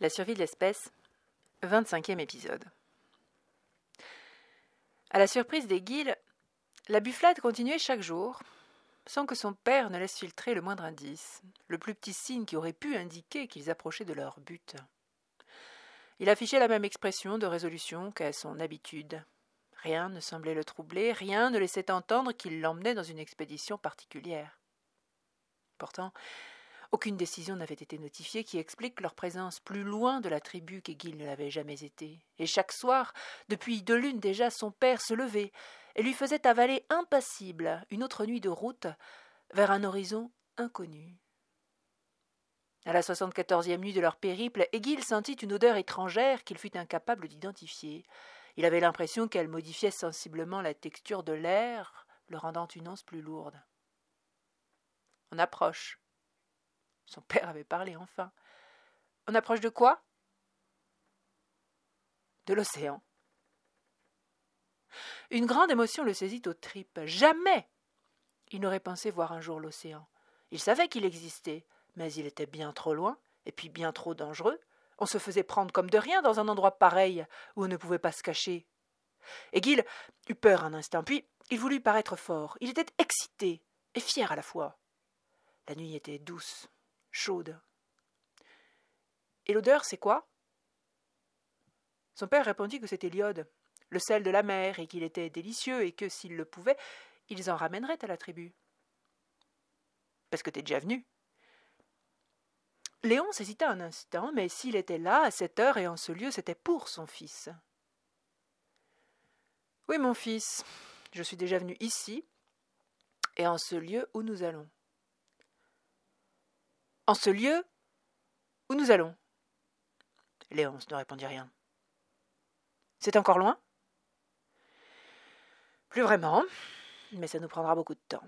La survie de l'espèce, 25e épisode. À la surprise des guilles, la bufflade continuait chaque jour, sans que son père ne laisse filtrer le moindre indice, le plus petit signe qui aurait pu indiquer qu'ils approchaient de leur but. Il affichait la même expression de résolution qu'à son habitude. Rien ne semblait le troubler, rien ne laissait entendre qu'il l'emmenait dans une expédition particulière. Pourtant, aucune décision n'avait été notifiée qui explique leur présence plus loin de la tribu qu'Aiguille ne l'avait jamais été. Et chaque soir, depuis deux lunes déjà, son père se levait et lui faisait avaler impassible une autre nuit de route vers un horizon inconnu. À la soixante-quatorzième nuit de leur périple, Aiguille sentit une odeur étrangère qu'il fut incapable d'identifier. Il avait l'impression qu'elle modifiait sensiblement la texture de l'air, le rendant une once plus lourde. On approche. Son père avait parlé enfin. On approche de quoi? De l'océan. Une grande émotion le saisit aux tripes. Jamais il n'aurait pensé voir un jour l'océan. Il savait qu'il existait, mais il était bien trop loin, et puis bien trop dangereux. On se faisait prendre comme de rien dans un endroit pareil, où on ne pouvait pas se cacher. Aiguille eut peur un instant, puis il voulut paraître fort. Il était excité et fier à la fois. La nuit était douce, chaude. Et l'odeur, c'est quoi? Son père répondit que c'était l'iode, le sel de la mer, et qu'il était délicieux, et que s'ils le pouvaient, ils en ramèneraient à la tribu. Parce que t'es déjà venu. Léon hésita un instant, mais s'il était là, à cette heure et en ce lieu, c'était pour son fils. Oui, mon fils, je suis déjà venu ici, et en ce lieu où nous allons en ce lieu où nous allons. Léonce ne répondit rien. C'est encore loin? Plus vraiment, mais ça nous prendra beaucoup de temps.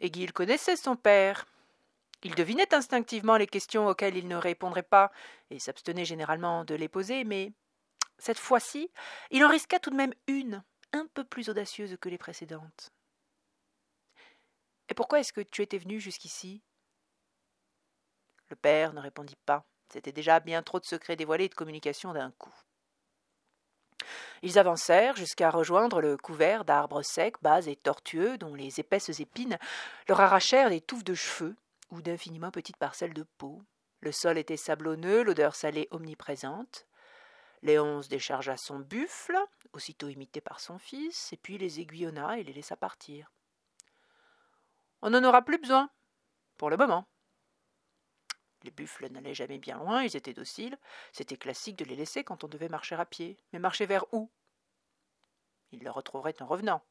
Aiguille connaissait son père. Il devinait instinctivement les questions auxquelles il ne répondrait pas, et s'abstenait généralement de les poser, mais cette fois-ci, il en risqua tout de même une, un peu plus audacieuse que les précédentes. Et pourquoi est-ce que tu étais venu jusqu'ici? Le père ne répondit pas. C'était déjà bien trop de secrets dévoilés et de communications d'un coup. Ils avancèrent jusqu'à rejoindre le couvert d'arbres secs, bas et tortueux, dont les épaisses épines leur arrachèrent des touffes de cheveux ou d'infiniment petites parcelles de peau. Le sol était sablonneux, l'odeur salée omniprésente. Léonce déchargea son buffle, aussitôt imité par son fils, et puis les aiguillonna et les laissa partir. On n'en aura plus besoin, pour le moment. Les buffles n'allaient jamais bien loin, ils étaient dociles. C'était classique de les laisser quand on devait marcher à pied. Mais marcher vers où? Ils le retrouveraient en revenant.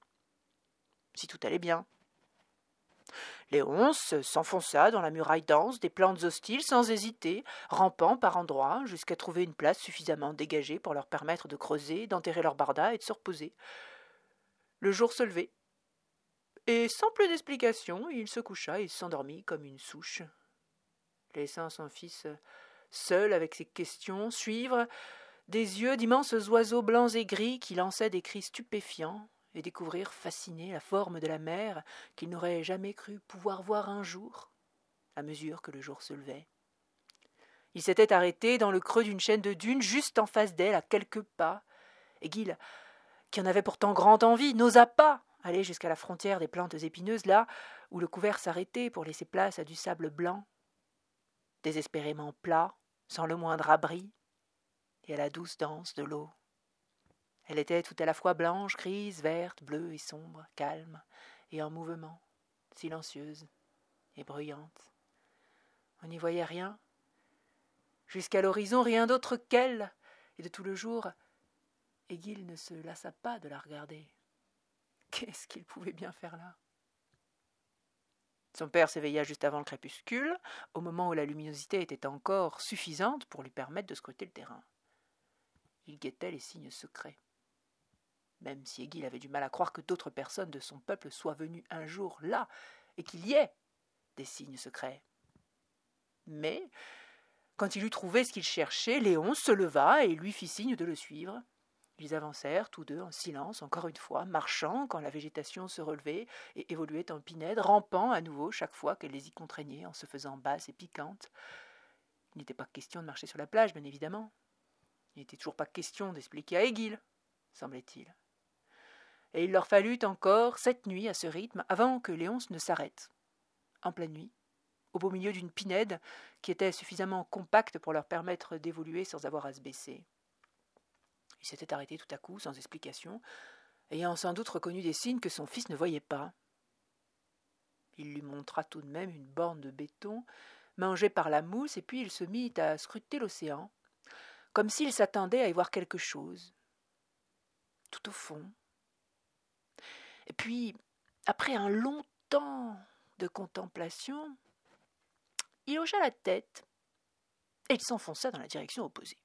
Si tout allait bien. Léonce s'enfonça dans la muraille dense des plantes hostiles sans hésiter, rampant par endroits jusqu'à trouver une place suffisamment dégagée pour leur permettre de creuser, d'enterrer leur barda et de se reposer. Le jour se levait. Et sans plus d'explication, il se coucha et s'endormit comme une souche laissant son fils seul avec ses questions, suivre des yeux d'immenses oiseaux blancs et gris qui lançaient des cris stupéfiants, et découvrir fasciné la forme de la mer qu'il n'aurait jamais cru pouvoir voir un jour, à mesure que le jour se levait. Il s'était arrêté dans le creux d'une chaîne de dunes juste en face d'elle, à quelques pas, et Gil, qui en avait pourtant grande envie, n'osa pas aller jusqu'à la frontière des plantes épineuses, là où le couvert s'arrêtait pour laisser place à du sable blanc désespérément plat, sans le moindre abri, et à la douce danse de l'eau. Elle était tout à la fois blanche, grise, verte, bleue et sombre, calme et en mouvement, silencieuse et bruyante. On n'y voyait rien. Jusqu'à l'horizon, rien d'autre qu'elle, et de tout le jour, et ne se lassa pas de la regarder. Qu'est-ce qu'il pouvait bien faire là? Son père s'éveilla juste avant le crépuscule, au moment où la luminosité était encore suffisante pour lui permettre de scruter le terrain. Il guettait les signes secrets. Même si Aiguille avait du mal à croire que d'autres personnes de son peuple soient venues un jour là, et qu'il y ait des signes secrets. Mais, quand il eut trouvé ce qu'il cherchait, Léon se leva et lui fit signe de le suivre. Ils avancèrent tous deux en silence, encore une fois, marchant quand la végétation se relevait et évoluait en pinède, rampant à nouveau chaque fois qu'elle les y contraignait en se faisant basse et piquante. Il n'était pas question de marcher sur la plage, bien évidemment. Il n'était toujours pas question d'expliquer à Aiguille, semblait-il. Et il leur fallut encore sept nuits à ce rythme avant que Léonce ne s'arrête. En pleine nuit, au beau milieu d'une pinède qui était suffisamment compacte pour leur permettre d'évoluer sans avoir à se baisser. Il s'était arrêté tout à coup, sans explication, ayant sans doute reconnu des signes que son fils ne voyait pas. Il lui montra tout de même une borne de béton mangée par la mousse, et puis il se mit à scruter l'océan, comme s'il s'attendait à y voir quelque chose. Tout au fond. Et puis, après un long temps de contemplation, il hocha la tête et il s'enfonça dans la direction opposée.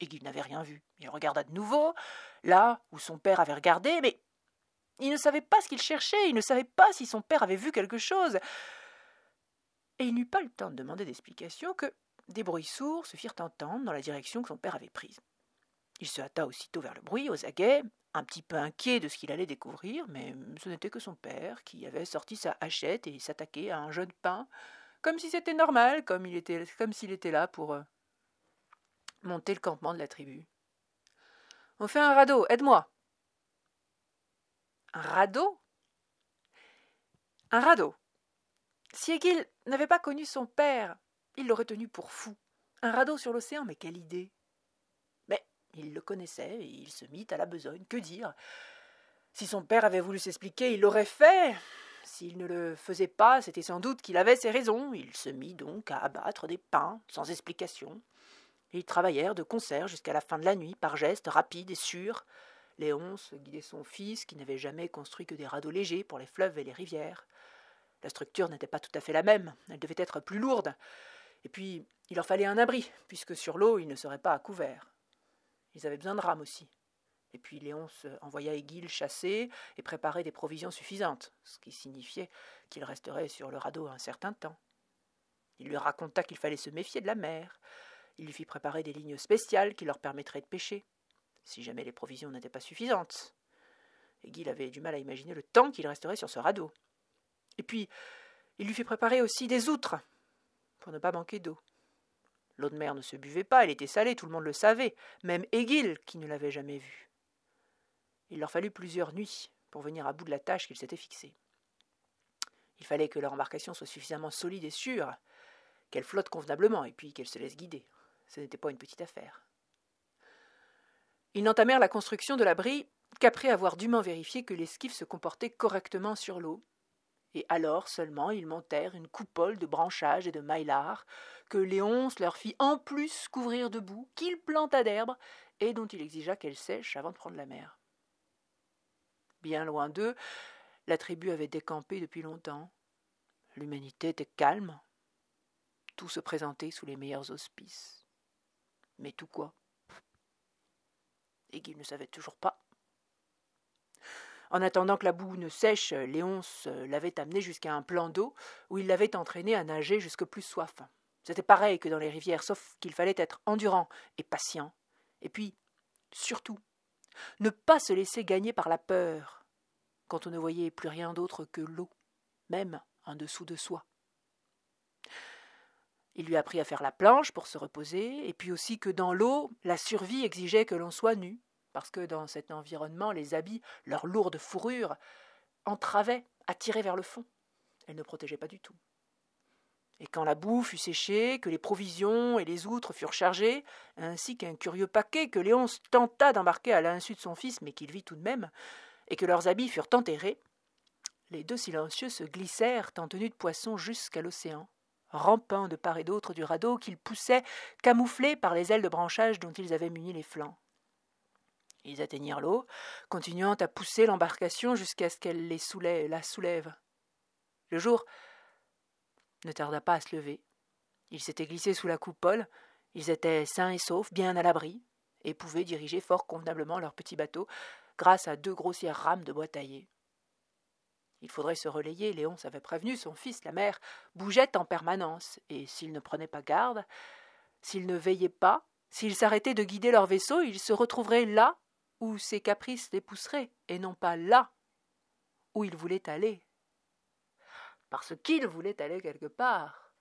Et qu'il n'avait rien vu. Il regarda de nouveau, là où son père avait regardé, mais il ne savait pas ce qu'il cherchait, il ne savait pas si son père avait vu quelque chose. Et il n'eut pas le temps de demander d'explication que des bruits sourds se firent entendre dans la direction que son père avait prise. Il se hâta aussitôt vers le bruit, aux aguets, un petit peu inquiet de ce qu'il allait découvrir, mais ce n'était que son père qui avait sorti sa hachette et s'attaquait à un jeune pain, comme si c'était normal, comme était, comme s'il était là pour euh, monter le campement de la tribu. On fait un radeau, aide-moi. Un radeau? Un radeau? Si Egil n'avait pas connu son père, il l'aurait tenu pour fou. Un radeau sur l'océan, mais quelle idée Mais il le connaissait il se mit à la besogne. Que dire? Si son père avait voulu s'expliquer, il l'aurait fait. S'il ne le faisait pas, c'était sans doute qu'il avait ses raisons. Il se mit donc à abattre des pains, sans explication. Ils travaillèrent de concert jusqu'à la fin de la nuit, par gestes rapides et sûrs. Léonce guidait son fils, qui n'avait jamais construit que des radeaux légers pour les fleuves et les rivières. La structure n'était pas tout à fait la même, elle devait être plus lourde. Et puis, il leur fallait un abri, puisque sur l'eau, ils ne seraient pas à couvert. Ils avaient besoin de rames aussi. Et puis Léonce envoya Aiguille chasser et préparer des provisions suffisantes, ce qui signifiait qu'il resterait sur le radeau un certain temps. Il lui raconta qu'il fallait se méfier de la mer. Il lui fit préparer des lignes spéciales qui leur permettraient de pêcher, si jamais les provisions n'étaient pas suffisantes. Aiguille avait du mal à imaginer le temps qu'il resterait sur ce radeau. Et puis, il lui fit préparer aussi des outres, pour ne pas manquer d'eau. L'eau de mer ne se buvait pas, elle était salée, tout le monde le savait, même Aiguille qui ne l'avait jamais vue. Il leur fallut plusieurs nuits pour venir à bout de la tâche qu'ils s'étaient fixée. Il fallait que leur embarcation soit suffisamment solide et sûre, qu'elle flotte convenablement et puis qu'elle se laisse guider. Ce n'était pas une petite affaire. Ils n'entamèrent la construction de l'abri qu'après avoir dûment vérifié que l'esquif se comportait correctement sur l'eau, et alors seulement ils montèrent une coupole de branchages et de maillards, que Léonce leur fit en plus couvrir de boue, qu'il planta d'herbe, et dont il exigea qu'elle sèche avant de prendre la mer. Bien loin d'eux, la tribu avait décampé depuis longtemps. L'humanité était calme. Tout se présentait sous les meilleurs auspices. Mais tout quoi? Et qu'il ne savait toujours pas. En attendant que la boue ne sèche, Léonce l'avait amené jusqu'à un plan d'eau où il l'avait entraîné à nager jusque plus soif. C'était pareil que dans les rivières, sauf qu'il fallait être endurant et patient. Et puis, surtout, ne pas se laisser gagner par la peur, quand on ne voyait plus rien d'autre que l'eau, même en dessous de soi. Il lui apprit à faire la planche pour se reposer, et puis aussi que dans l'eau, la survie exigeait que l'on soit nu, parce que dans cet environnement, les habits, leur lourde fourrure, entravaient, attiraient vers le fond. Elles ne protégeaient pas du tout. Et quand la boue fut séchée, que les provisions et les outres furent chargées, ainsi qu'un curieux paquet que Léonce tenta d'embarquer à l'insu de son fils, mais qu'il vit tout de même, et que leurs habits furent enterrés, les deux silencieux se glissèrent en tenue de poisson jusqu'à l'océan, rampant de part et d'autre du radeau qu'ils poussaient, camouflés par les ailes de branchage dont ils avaient muni les flancs. Ils atteignirent l'eau, continuant à pousser l'embarcation jusqu'à ce qu'elle les la soulève. Le jour ne tarda pas à se lever. Ils s'étaient glissés sous la coupole, ils étaient sains et saufs, bien à l'abri, et pouvaient diriger fort convenablement leur petit bateau grâce à deux grossières rames de bois taillé. Il faudrait se relayer, Léon avait prévenu, son fils, la mère, bougeait en permanence, et s'il ne prenait pas garde, s'il ne veillait pas, s'ils s'arrêtaient de guider leur vaisseau, ils se retrouveraient là où ses caprices les pousseraient, et non pas là où ils voulaient aller parce qu'il voulait aller quelque part.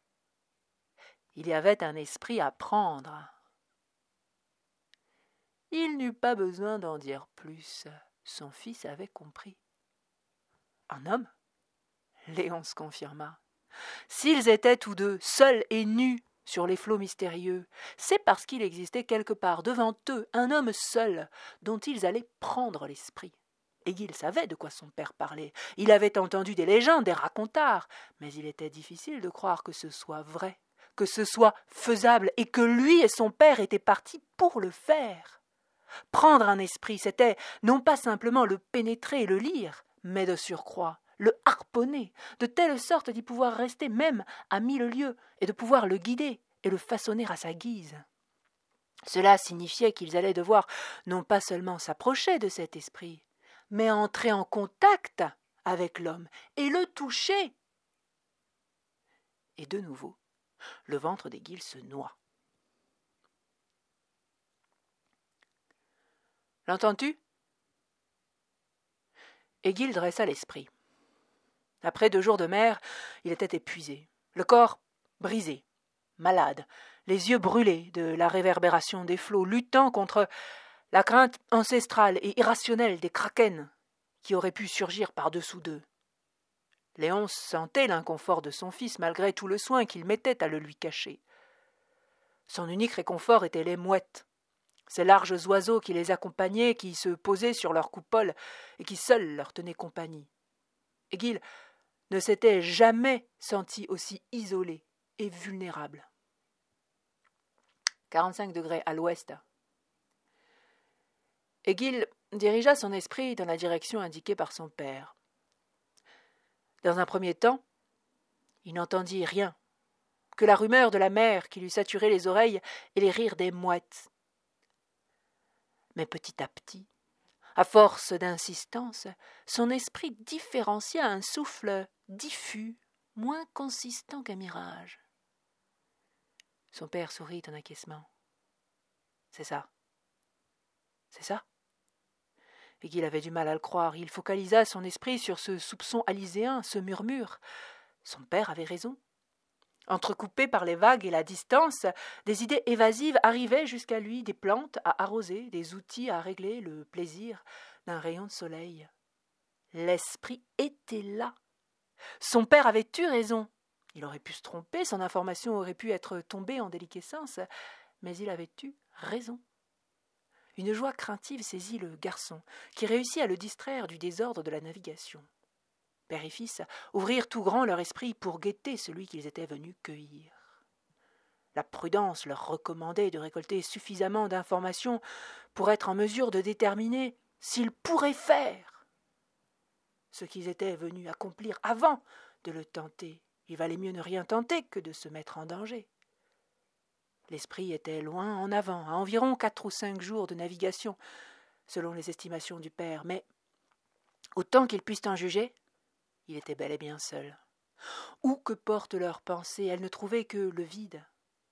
Il y avait un esprit à prendre. Il n'eut pas besoin d'en dire plus. Son fils avait compris. Un homme? Léonce confirma. S'ils étaient tous deux, seuls et nus, sur les flots mystérieux, c'est parce qu'il existait quelque part devant eux un homme seul, dont ils allaient prendre l'esprit. Et il savait de quoi son père parlait. Il avait entendu des légendes, des racontards, mais il était difficile de croire que ce soit vrai, que ce soit faisable, et que lui et son père étaient partis pour le faire. Prendre un esprit, c'était non pas simplement le pénétrer et le lire, mais de surcroît le harponner, de telle sorte d'y pouvoir rester même à mille lieues, et de pouvoir le guider et le façonner à sa guise. Cela signifiait qu'ils allaient devoir non pas seulement s'approcher de cet esprit, mais entrer en contact avec l'homme et le toucher. Et de nouveau, le ventre des se noie. L'entends-tu? Égil dressa l'esprit. Après deux jours de mer, il était épuisé, le corps brisé, malade, les yeux brûlés de la réverbération des flots, luttant contre la crainte ancestrale et irrationnelle des krakens qui auraient pu surgir par-dessous d'eux. Léonce sentait l'inconfort de son fils malgré tout le soin qu'il mettait à le lui cacher. Son unique réconfort étaient les mouettes, ces larges oiseaux qui les accompagnaient, qui se posaient sur leur coupole et qui seuls leur tenaient compagnie. Et qu'il ne s'était jamais senti aussi isolé et vulnérable. 45 degrés à l'ouest. Egil dirigea son esprit dans la direction indiquée par son père. Dans un premier temps, il n'entendit rien, que la rumeur de la mer qui lui saturait les oreilles et les rires des mouettes. Mais petit à petit, à force d'insistance, son esprit différencia un souffle diffus, moins consistant qu'un mirage. Son père sourit en acquiescement. C'est ça. C'est ça. Et qu'il avait du mal à le croire. Il focalisa son esprit sur ce soupçon aliséen, ce murmure. Son père avait raison. Entrecoupées par les vagues et la distance, des idées évasives arrivaient jusqu'à lui, des plantes à arroser, des outils à régler le plaisir d'un rayon de soleil. L'esprit était là. Son père avait eu raison. Il aurait pu se tromper, son information aurait pu être tombée en déliquescence, mais il avait eu raison. Une joie craintive saisit le garçon, qui réussit à le distraire du désordre de la navigation père et fils, ouvrirent tout grand leur esprit pour guetter celui qu'ils étaient venus cueillir. La prudence leur recommandait de récolter suffisamment d'informations pour être en mesure de déterminer s'ils pourraient faire ce qu'ils étaient venus accomplir avant de le tenter. Il valait mieux ne rien tenter que de se mettre en danger. L'esprit était loin en avant, à environ quatre ou cinq jours de navigation, selon les estimations du père, mais autant qu'ils puissent en juger, il était bel et bien seul. Où que portent leurs pensées, elles ne trouvaient que le vide,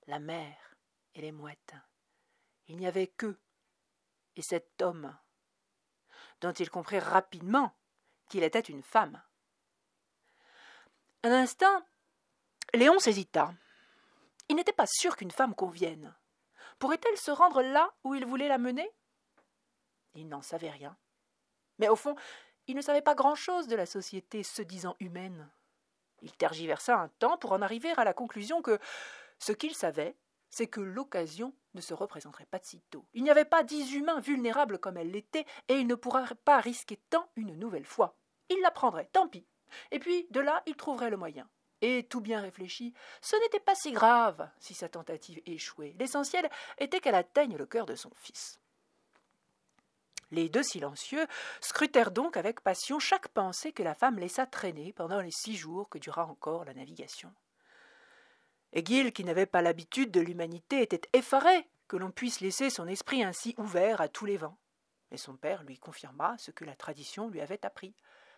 la mer et les mouettes. Il n'y avait qu'eux et cet homme, dont il comprit rapidement qu'il était une femme. Un instant, Léon hésita. Il n'était pas sûr qu'une femme convienne. Pourrait-elle se rendre là où il voulait la mener? Il n'en savait rien. Mais au fond, il ne savait pas grand-chose de la société se disant humaine. Il tergiversa un temps pour en arriver à la conclusion que ce qu'il savait, c'est que l'occasion ne se représenterait pas de sitôt. Il n'y avait pas dix humains vulnérables comme elle l'était, et il ne pourrait pas risquer tant une nouvelle fois. Il la prendrait, tant pis. Et puis, de là, il trouverait le moyen. Et tout bien réfléchi, ce n'était pas si grave si sa tentative échouait. L'essentiel était qu'elle atteigne le cœur de son fils. Les deux silencieux scrutèrent donc avec passion chaque pensée que la femme laissa traîner pendant les six jours que dura encore la navigation. Égil, qui n'avait pas l'habitude de l'humanité, était effaré que l'on puisse laisser son esprit ainsi ouvert à tous les vents. Mais son père lui confirma ce que la tradition lui avait appris.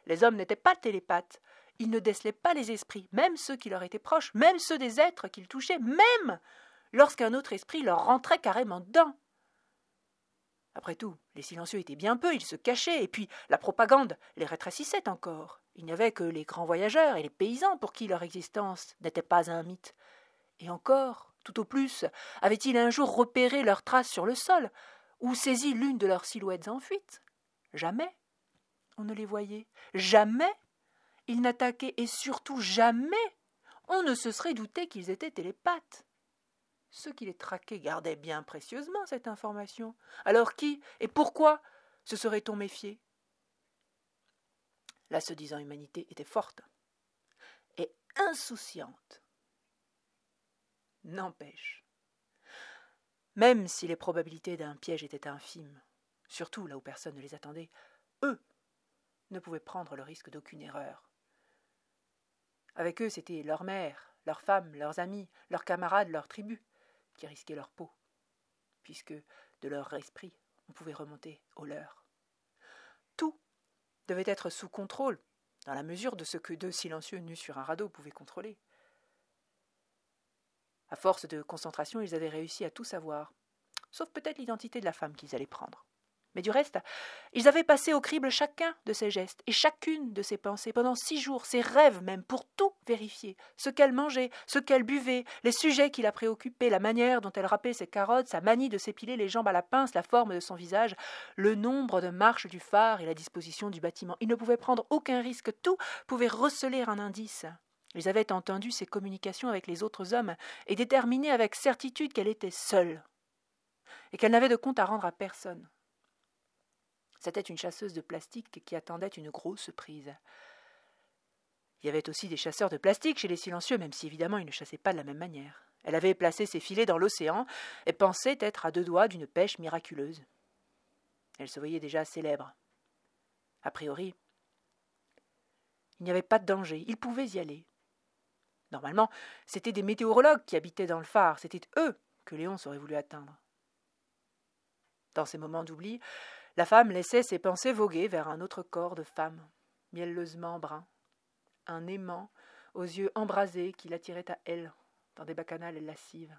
Les hommes n'étaient pas télépathes, ils ne décelaient pas les esprits, même ceux qui leur étaient proches, même ceux des êtres qu'ils touchaient, même lorsqu'un autre esprit leur rentrait carrément dedans. Après tout, les silencieux étaient bien peu, ils se cachaient, et puis la propagande les rétrécissait encore. Il n'y avait que les grands voyageurs et les paysans pour qui leur existence n'était pas un mythe. Et encore, Tout au plus avait-il un jour repéré leurs traces sur le sol, ou saisi l'une de leurs silhouettes en fuite? Jamais on ne les voyait. Jamais ils n'attaquaient et surtout jamais on ne se serait douté qu'ils étaient télépathes. Ceux qui les traquaient gardaient bien précieusement cette information. Alors qui et pourquoi se serait-on méfié? La se disant humanité était forte et insouciante. N'empêche, même si les probabilités d'un piège étaient infimes, surtout là où personne ne les attendait, eux ne pouvaient prendre le risque d'aucune erreur. Avec eux, c'était leur mère, leurs femmes, leurs amis, leurs camarades, leurs tribus, qui risquaient leur peau, puisque de leur esprit, on pouvait remonter au leur. Tout devait être sous contrôle, dans la mesure de ce que deux silencieux nus sur un radeau pouvaient contrôler. À force de concentration, ils avaient réussi à tout savoir, sauf peut-être l'identité de la femme qu'ils allaient prendre. Mais du reste, ils avaient passé au crible chacun de ses gestes et chacune de ses pensées pendant six jours, ses rêves même, pour tout vérifier. Ce qu'elle mangeait, ce qu'elle buvait, les sujets qui la préoccupaient, la manière dont elle râpait ses carottes, sa manie de s'épiler les jambes à la pince, la forme de son visage, le nombre de marches du phare et la disposition du bâtiment. Ils ne pouvaient prendre aucun risque, tout pouvait receler un indice. Ils avaient entendu ses communications avec les autres hommes et déterminé avec certitude qu'elle était seule et qu'elle n'avait de compte à rendre à personne. C'était une chasseuse de plastique qui attendait une grosse prise. Il y avait aussi des chasseurs de plastique chez les silencieux, même si évidemment ils ne chassaient pas de la même manière. Elle avait placé ses filets dans l'océan et pensait être à deux doigts d'une pêche miraculeuse. Elle se voyait déjà célèbre. A priori, il n'y avait pas de danger, ils pouvaient y aller. Normalement, c'étaient des météorologues qui habitaient dans le phare, c'était eux que Léon aurait voulu atteindre. Dans ces moments d'oubli, la femme laissait ses pensées voguer vers un autre corps de femme, mielleusement brun, un aimant aux yeux embrasés qui l'attirait à elle dans des bacchanales lascives.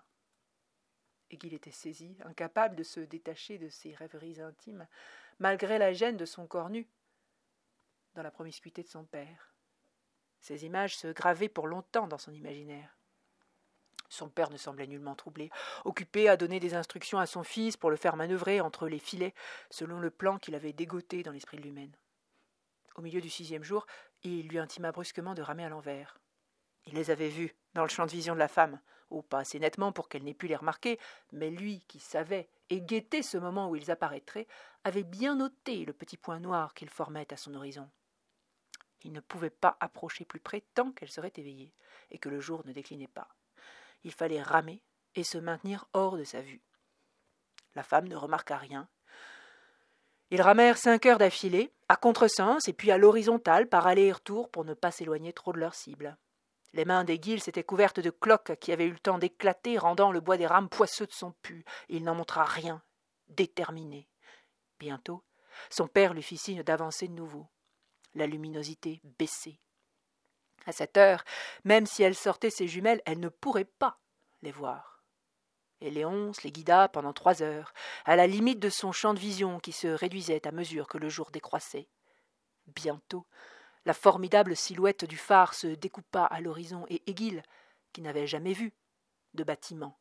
Et qu'il était saisi, incapable de se détacher de ses rêveries intimes, malgré la gêne de son corps nu, dans la promiscuité de son père. Ces images se gravaient pour longtemps dans son imaginaire. Son père ne semblait nullement troublé, occupé à donner des instructions à son fils pour le faire manœuvrer entre les filets selon le plan qu'il avait dégoté dans l'esprit de l'humaine. Au milieu du sixième jour, il lui intima brusquement de ramer à l'envers. Il les avait vus, dans le champ de vision de la femme, ou pas assez nettement pour qu'elle n'ait pu les remarquer, mais lui, qui savait et guettait ce moment où ils apparaîtraient, avait bien noté le petit point noir qu'ils formaient à son horizon. Il ne pouvait pas approcher plus près tant qu'elle serait éveillée, et que le jour ne déclinait pas il fallait ramer et se maintenir hors de sa vue. La femme ne remarqua rien. Ils ramèrent cinq heures d'affilée, à contresens et puis à l'horizontale par aller et retour pour ne pas s'éloigner trop de leur cible. Les mains des guilles s'étaient couvertes de cloques qui avaient eu le temps d'éclater, rendant le bois des rames poisseux de son pu. Il n'en montra rien, déterminé. Bientôt, son père lui fit signe d'avancer de nouveau. La luminosité baissait. À cette heure, même si elle sortait ses jumelles, elle ne pourrait pas les voir. Et Léonce les guida pendant trois heures, à la limite de son champ de vision qui se réduisait à mesure que le jour décroissait. Bientôt, la formidable silhouette du phare se découpa à l'horizon et Aiguille, qui n'avait jamais vu de bâtiment,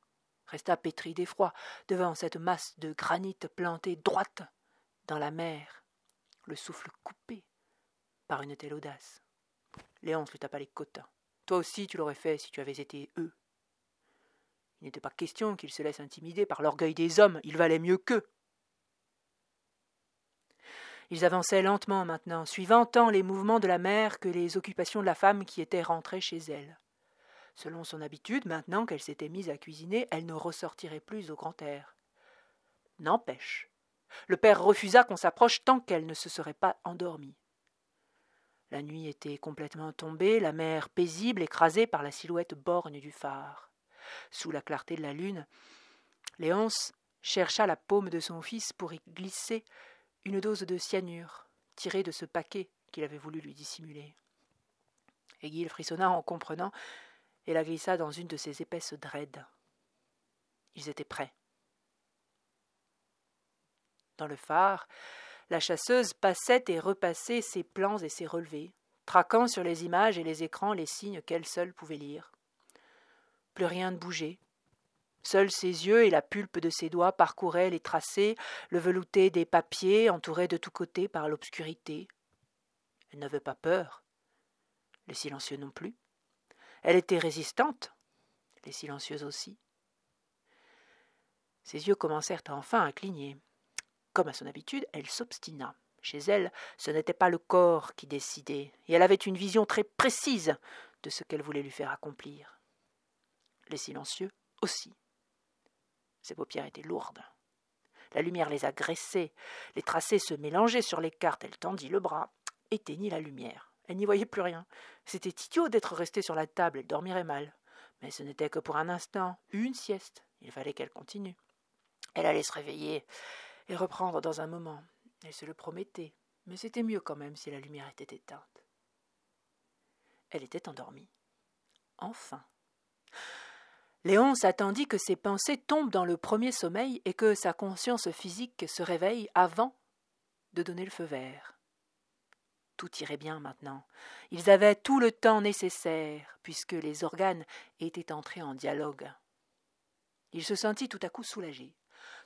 resta pétri d'effroi devant cette masse de granit plantée droite dans la mer, le souffle coupé par une telle audace. Léonce lui tapa les côtes. Toi aussi tu l'aurais fait si tu avais été eux. Il n'était pas question qu'ils se laissent intimider par l'orgueil des hommes, il valait mieux qu'eux. Ils avançaient lentement maintenant, suivant tant les mouvements de la mère que les occupations de la femme qui était rentrée chez elle. Selon son habitude, maintenant qu'elle s'était mise à cuisiner, elle ne ressortirait plus au grand air. N'empêche, le père refusa qu'on s'approche tant qu'elle ne se serait pas endormie. La nuit était complètement tombée, la mer paisible écrasée par la silhouette borgne du phare. Sous la clarté de la lune, Léonce chercha la paume de son fils pour y glisser une dose de cyanure tirée de ce paquet qu'il avait voulu lui dissimuler. Aiguille frissonna en comprenant et la glissa dans une de ses épaisses draides. Ils étaient prêts. Dans le phare, la chasseuse passait et repassait ses plans et ses relevés, traquant sur les images et les écrans les signes qu'elle seule pouvait lire. Plus rien ne bougeait, Seuls ses yeux et la pulpe de ses doigts parcouraient les tracés, le velouté des papiers, entouré de tous côtés par l'obscurité. Elle n'avait pas peur. Les silencieux non plus. Elle était résistante. Les silencieuses aussi. Ses yeux commencèrent enfin à cligner. Comme à son habitude, elle s'obstina. Chez elle, ce n'était pas le corps qui décidait, et elle avait une vision très précise de ce qu'elle voulait lui faire accomplir. Les silencieux aussi. Ses paupières étaient lourdes. La lumière les agressait, les tracés se mélangeaient sur les cartes. Elle tendit le bras, éteignit la lumière. Elle n'y voyait plus rien. C'était idiot d'être restée sur la table, elle dormirait mal. Mais ce n'était que pour un instant, une sieste. Il fallait qu'elle continue. Elle allait se réveiller et reprendre dans un moment. Elle se le promettait, mais c'était mieux quand même si la lumière était éteinte. Elle était endormie. Enfin. Léon s'attendit que ses pensées tombent dans le premier sommeil et que sa conscience physique se réveille avant de donner le feu vert. Tout irait bien maintenant. Ils avaient tout le temps nécessaire, puisque les organes étaient entrés en dialogue. Il se sentit tout à coup soulagé,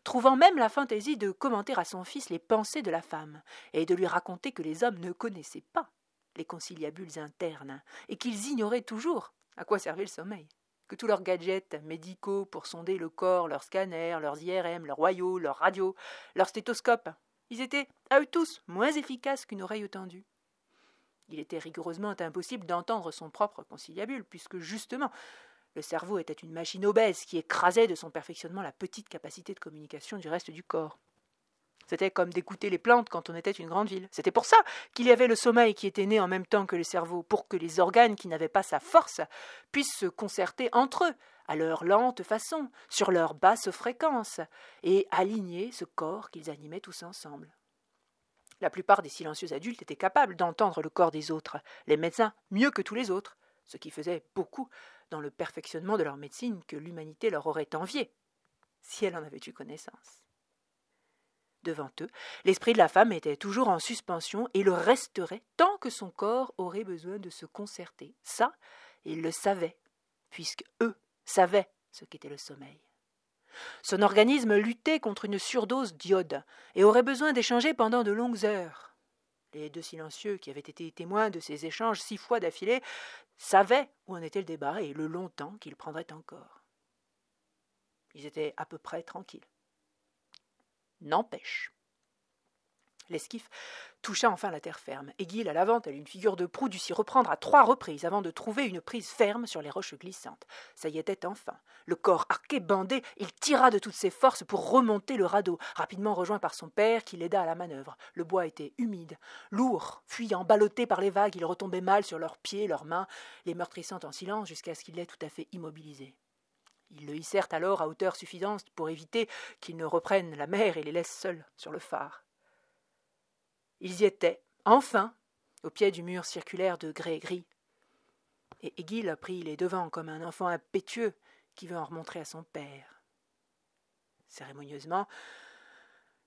trouvant même la fantaisie de commenter à son fils les pensées de la femme, et de lui raconter que les hommes ne connaissaient pas les conciliabules internes, et qu'ils ignoraient toujours à quoi servait le sommeil que tous leurs gadgets médicaux pour sonder le corps, leurs scanners, leurs IRM, leurs royaux, leurs radios, leurs stéthoscopes, ils étaient, à eux tous, moins efficaces qu'une oreille tendue. Il était rigoureusement impossible d'entendre son propre conciliabule, puisque justement, le cerveau était une machine obèse qui écrasait de son perfectionnement la petite capacité de communication du reste du corps. C'était comme d'écouter les plantes quand on était une grande ville. C'était pour ça qu'il y avait le sommeil qui était né en même temps que le cerveau, pour que les organes qui n'avaient pas sa force puissent se concerter entre eux, à leur lente façon, sur leur basse fréquence, et aligner ce corps qu'ils animaient tous ensemble. La plupart des silencieux adultes étaient capables d'entendre le corps des autres, les médecins mieux que tous les autres, ce qui faisait beaucoup dans le perfectionnement de leur médecine que l'humanité leur aurait envié, si elle en avait eu connaissance devant eux, l'esprit de la femme était toujours en suspension et le resterait tant que son corps aurait besoin de se concerter. Ça, ils le savaient, puisque eux savaient ce qu'était le sommeil. Son organisme luttait contre une surdose d'iode et aurait besoin d'échanger pendant de longues heures. Les deux silencieux, qui avaient été témoins de ces échanges six fois d'affilée, savaient où en était le débat et le long temps qu'il prendrait encore. Ils étaient à peu près tranquilles. N'empêche. L'esquif toucha enfin la terre ferme. Aiguille, à l'avant, elle une figure de proue, dut s'y reprendre à trois reprises avant de trouver une prise ferme sur les roches glissantes. Ça y était enfin. Le corps arqué, bandé, il tira de toutes ses forces pour remonter le radeau, rapidement rejoint par son père qui l'aida à la manœuvre. Le bois était humide, lourd, fuyant, ballotté par les vagues, il retombait mal sur leurs pieds, leurs mains, les meurtrissant en silence jusqu'à ce qu'il l'ait tout à fait immobilisé. Ils le hissèrent alors à hauteur suffisante pour éviter qu'ils ne reprennent la mer et les laissent seuls sur le phare. Ils y étaient, enfin, au pied du mur circulaire de grès gris. Et Aiguille pris les devants comme un enfant impétueux qui veut en remontrer à son père. Cérémonieusement,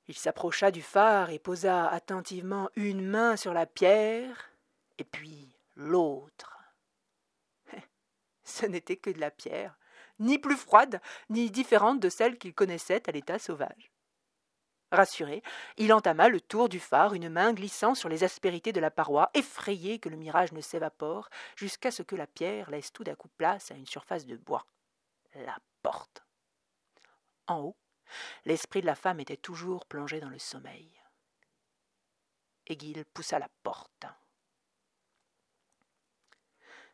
il s'approcha du phare et posa attentivement une main sur la pierre, et puis l'autre. Ce n'était que de la pierre, ni plus froide, ni différente de celle qu'il connaissait à l'état sauvage. Rassuré, il entama le tour du phare, une main glissant sur les aspérités de la paroi, effrayé que le mirage ne s'évapore, jusqu'à ce que la pierre laisse tout d'un coup place à une surface de bois. La porte. En haut, l'esprit de la femme était toujours plongé dans le sommeil. Aiguille poussa la porte.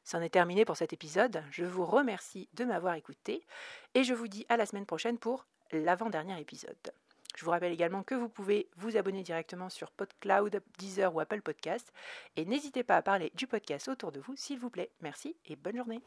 C'en est terminé pour cet épisode. Je vous remercie de m'avoir écouté et je vous dis à la semaine prochaine pour l'avant-dernier épisode. Je vous rappelle également que vous pouvez vous abonner directement sur PodCloud, Deezer ou Apple Podcast et n'hésitez pas à parler du podcast autour de vous s'il vous plaît. Merci et bonne journée.